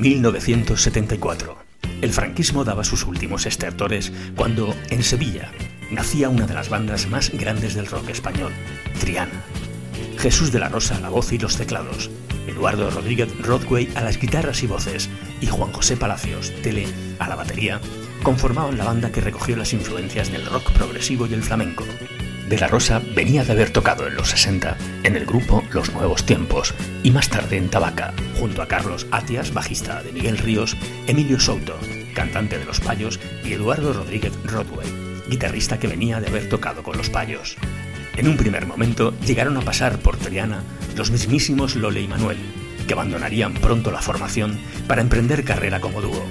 Corría el año 1974. El franquismo daba sus últimos estertores cuando, en Sevilla, nacía una de las bandas más grandes del rock español, Triana. Jesús de la Rosa a la voz y los teclados, Eduardo Rodríguez Rodway a las guitarras y voces y Juan José Palacios, Tele, a la batería, conformaban la banda que recogió las influencias del rock progresivo y el flamenco. De la Rosa venía de haber tocado en los 60 en el grupo Los Nuevos Tiempos y más tarde en Tabaca, junto a Carlos Atias, bajista de Miguel Ríos, Emilio Souto, cantante de Los Payos, y Eduardo Rodríguez Rodway, guitarrista que venía de haber tocado con Los Payos. En un primer momento llegaron a pasar por Triana los mismísimos Lole y Manuel, que abandonarían pronto la formación para emprender carrera como dúo.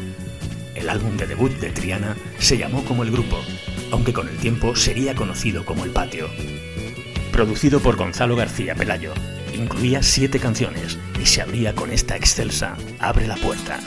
El álbum de debut de Triana se llamó como el grupo, aunque con el tiempo sería conocido como El Patio. Producido por Gonzalo García Pelayo, incluía siete canciones y se abría con esta excelsa Abre la puerta.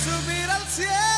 subir al cielo.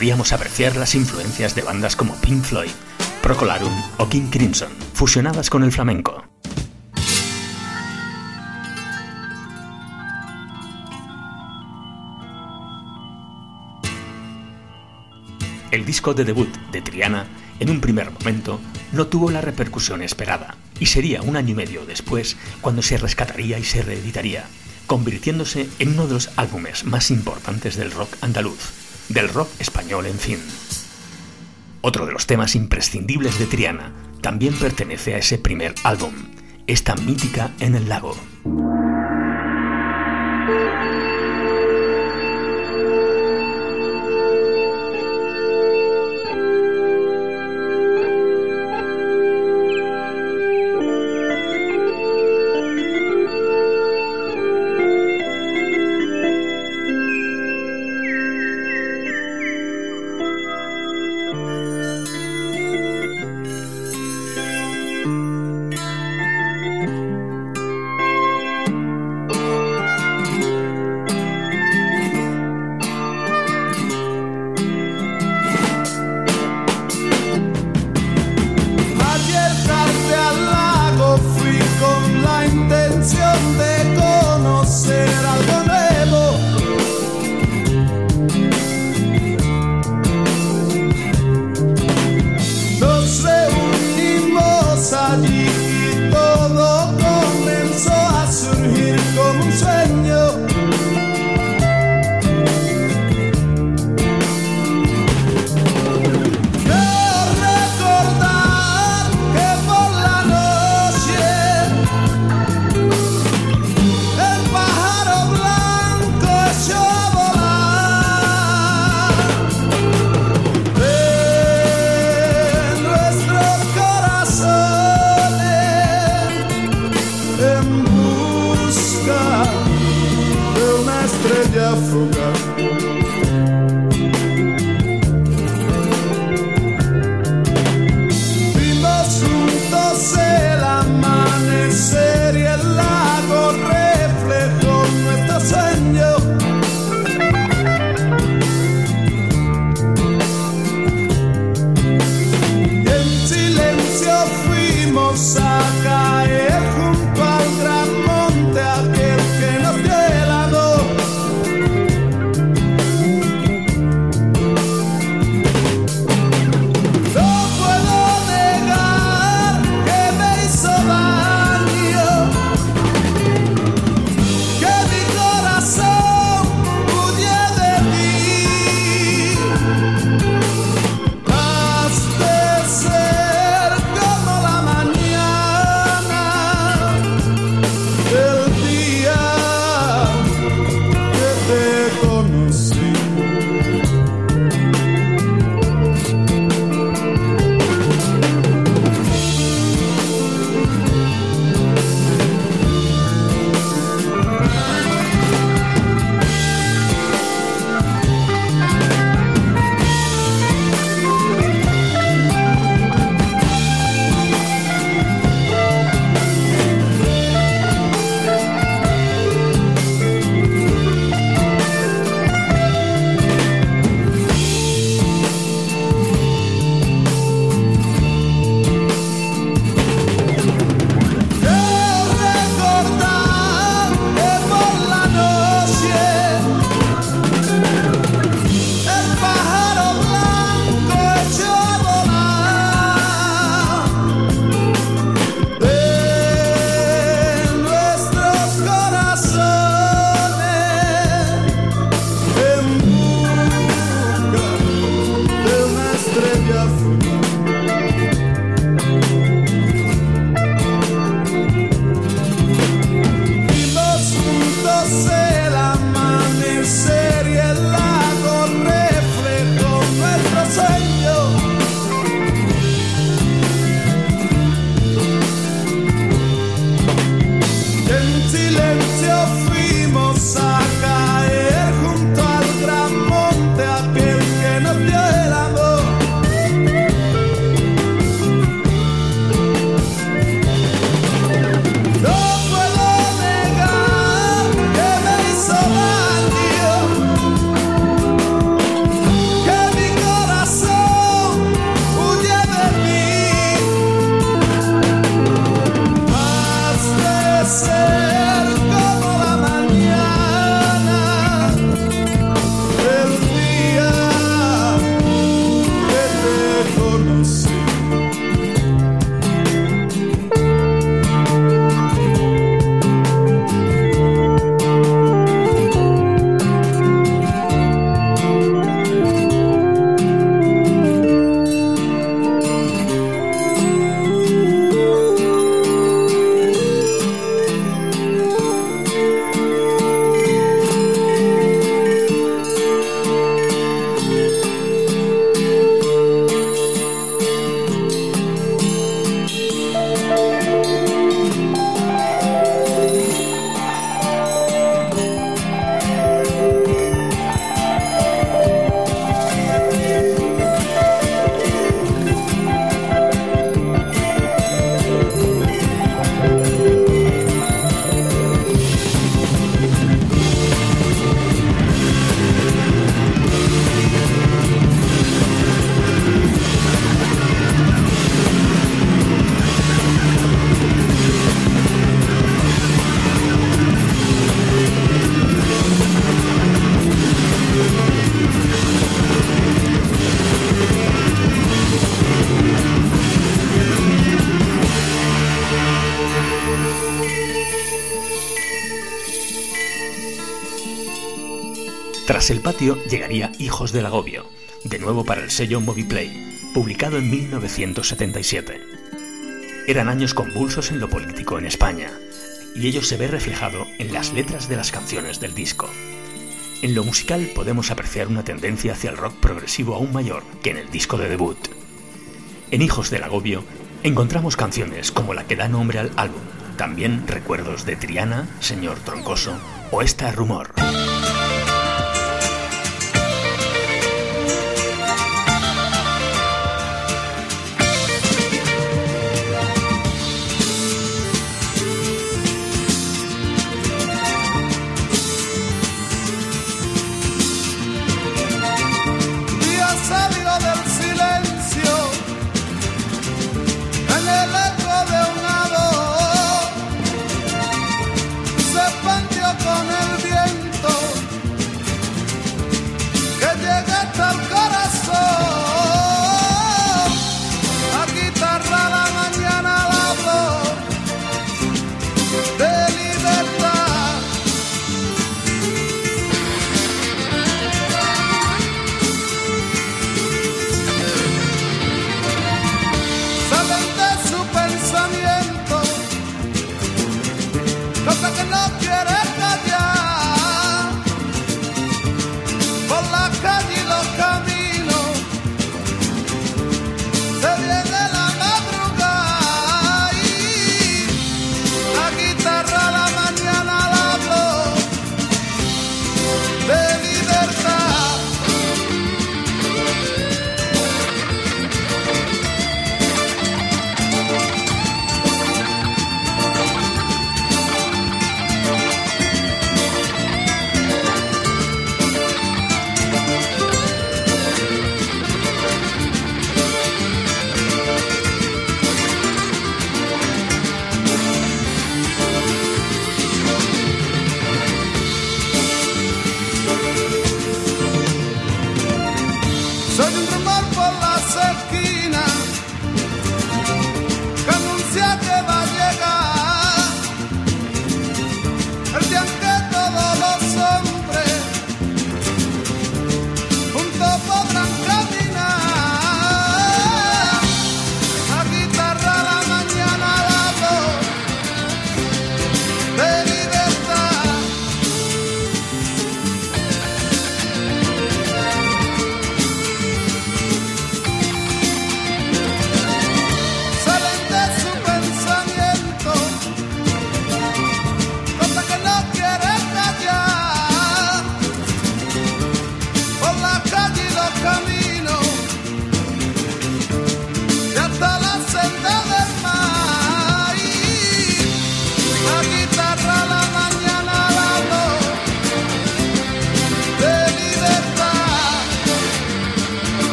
Podíamos apreciar las influencias de bandas como Pink Floyd, Procolarum o King Crimson, fusionadas con el flamenco. El disco de debut de Triana, en un primer momento, no tuvo la repercusión esperada, y sería un año y medio después cuando se rescataría y se reeditaría, convirtiéndose en uno de los álbumes más importantes del rock andaluz, del rock español en fin. Otro de los temas imprescindibles de Triana también pertenece a ese primer álbum, esta mítica en el lago. silence. El patio llegaría Hijos del Agobio, de nuevo para el sello Moviplay, publicado en 1977. Eran años convulsos en lo político en España, y ello se ve reflejado en las letras de las canciones del disco. En lo musical podemos apreciar una tendencia hacia el rock progresivo aún mayor que en el disco de debut. En Hijos del Agobio encontramos canciones como la que da nombre al álbum, también recuerdos de Triana, Señor Troncoso o esta Rumor.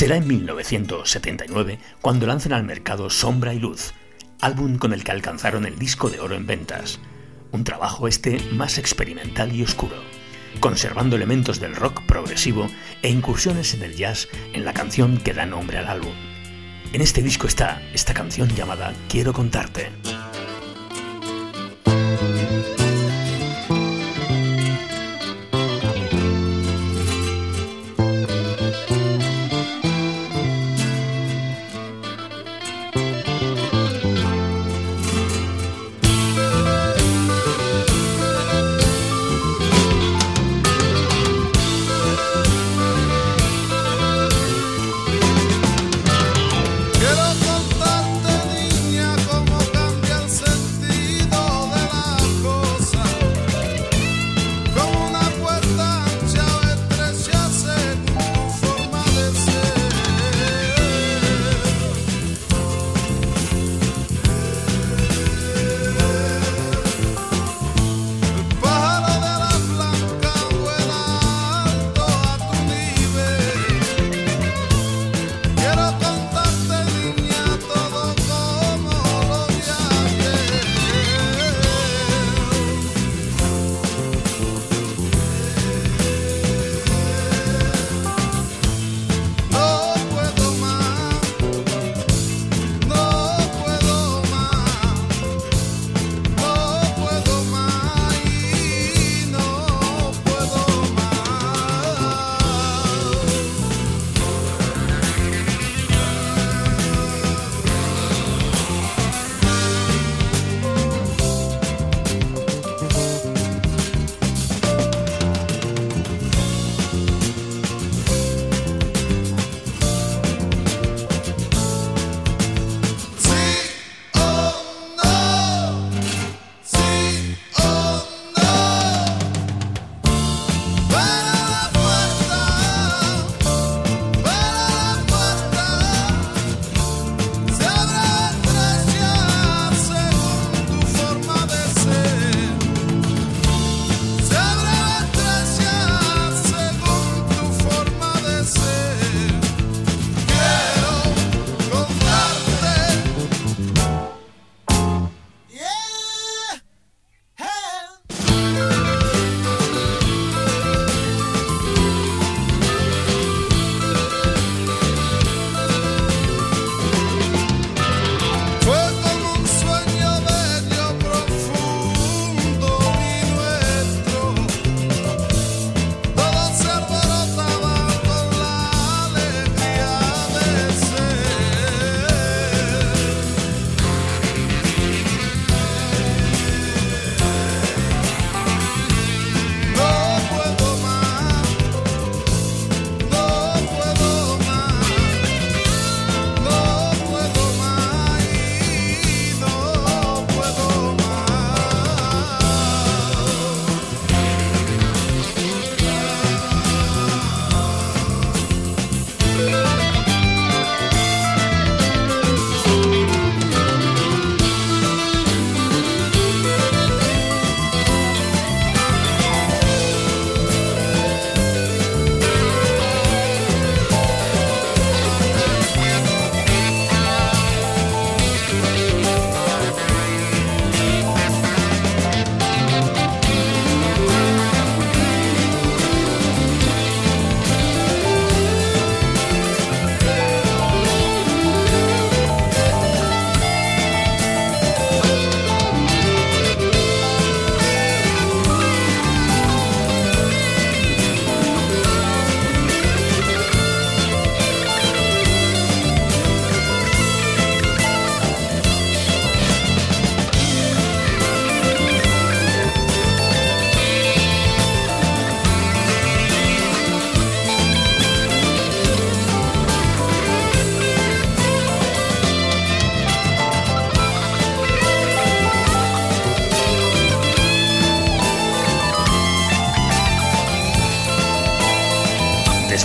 Será en 1979 cuando lancen al mercado Sombra y Luz, álbum con el que alcanzaron el disco de oro en ventas. Un trabajo este más experimental y oscuro, conservando elementos del rock progresivo e incursiones en el jazz en la canción que da nombre al álbum. En este disco está esta canción llamada Quiero contarte.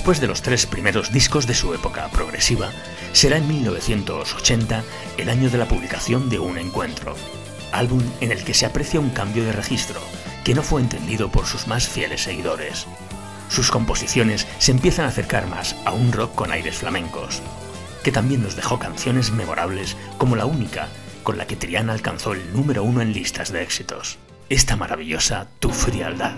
Después de los tres primeros discos de su época progresiva, será en 1980 el año de la publicación de Un Encuentro, álbum en el que se aprecia un cambio de registro que no fue entendido por sus más fieles seguidores. Sus composiciones se empiezan a acercar más a un rock con aires flamencos, que también nos dejó canciones memorables como la única con la que Triana alcanzó el número uno en listas de éxitos, esta maravillosa Tu Frialdad.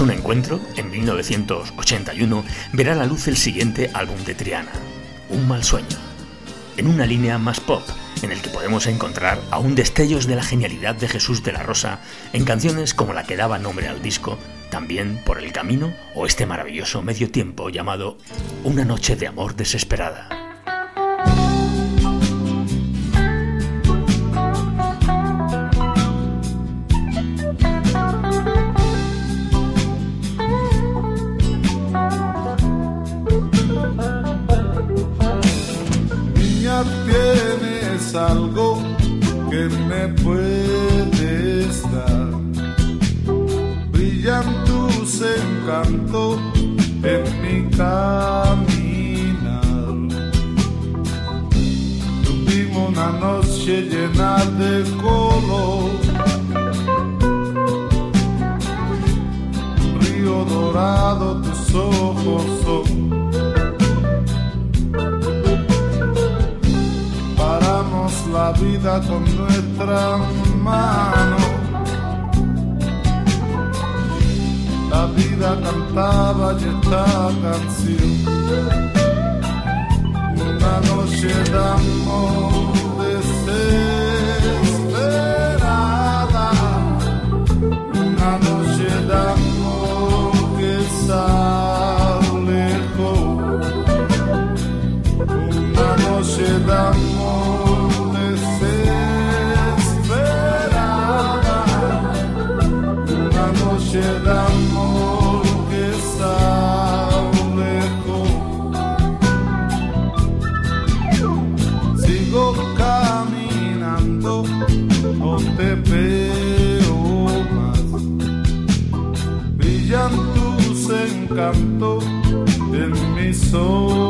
Un encuentro, en 1981, verá la luz el siguiente álbum de Triana, Un mal sueño, en una línea más pop, en el que podemos encontrar aún destellos de la genialidad de Jesús de la Rosa en canciones como la que daba nombre al disco, también Por el Camino o este maravilloso medio tiempo llamado Una noche de amor desesperada. Encantos en mi caminar. Tuvimos una noche llena de color. Río dorado, tus ojos son la vida con nuestra mano. Vida cantaba esta canción. Una noche de amor canto en mi soledad.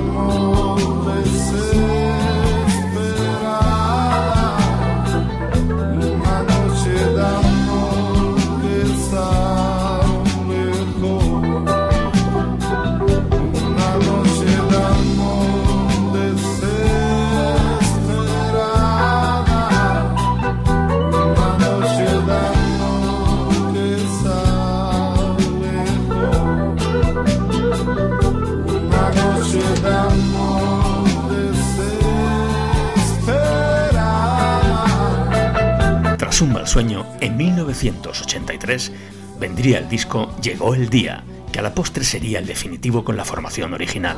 1983 vendría el disco Llegó el Día, que a la postre sería el definitivo con la formación original.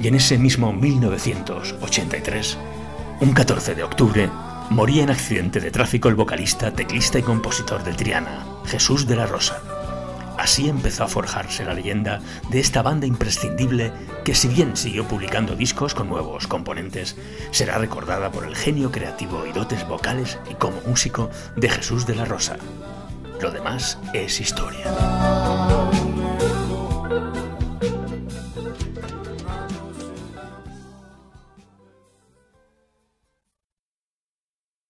Y en ese mismo 1983, un 14 de octubre, moría en accidente de tráfico el vocalista, teclista y compositor de Triana, Jesús de la Rosa. Así empezó a forjarse la leyenda de esta banda imprescindible que si bien siguió publicando discos con nuevos componentes, será recordada por el genio creativo y dotes vocales y como músico de Jesús de la Rosa. Lo demás es historia.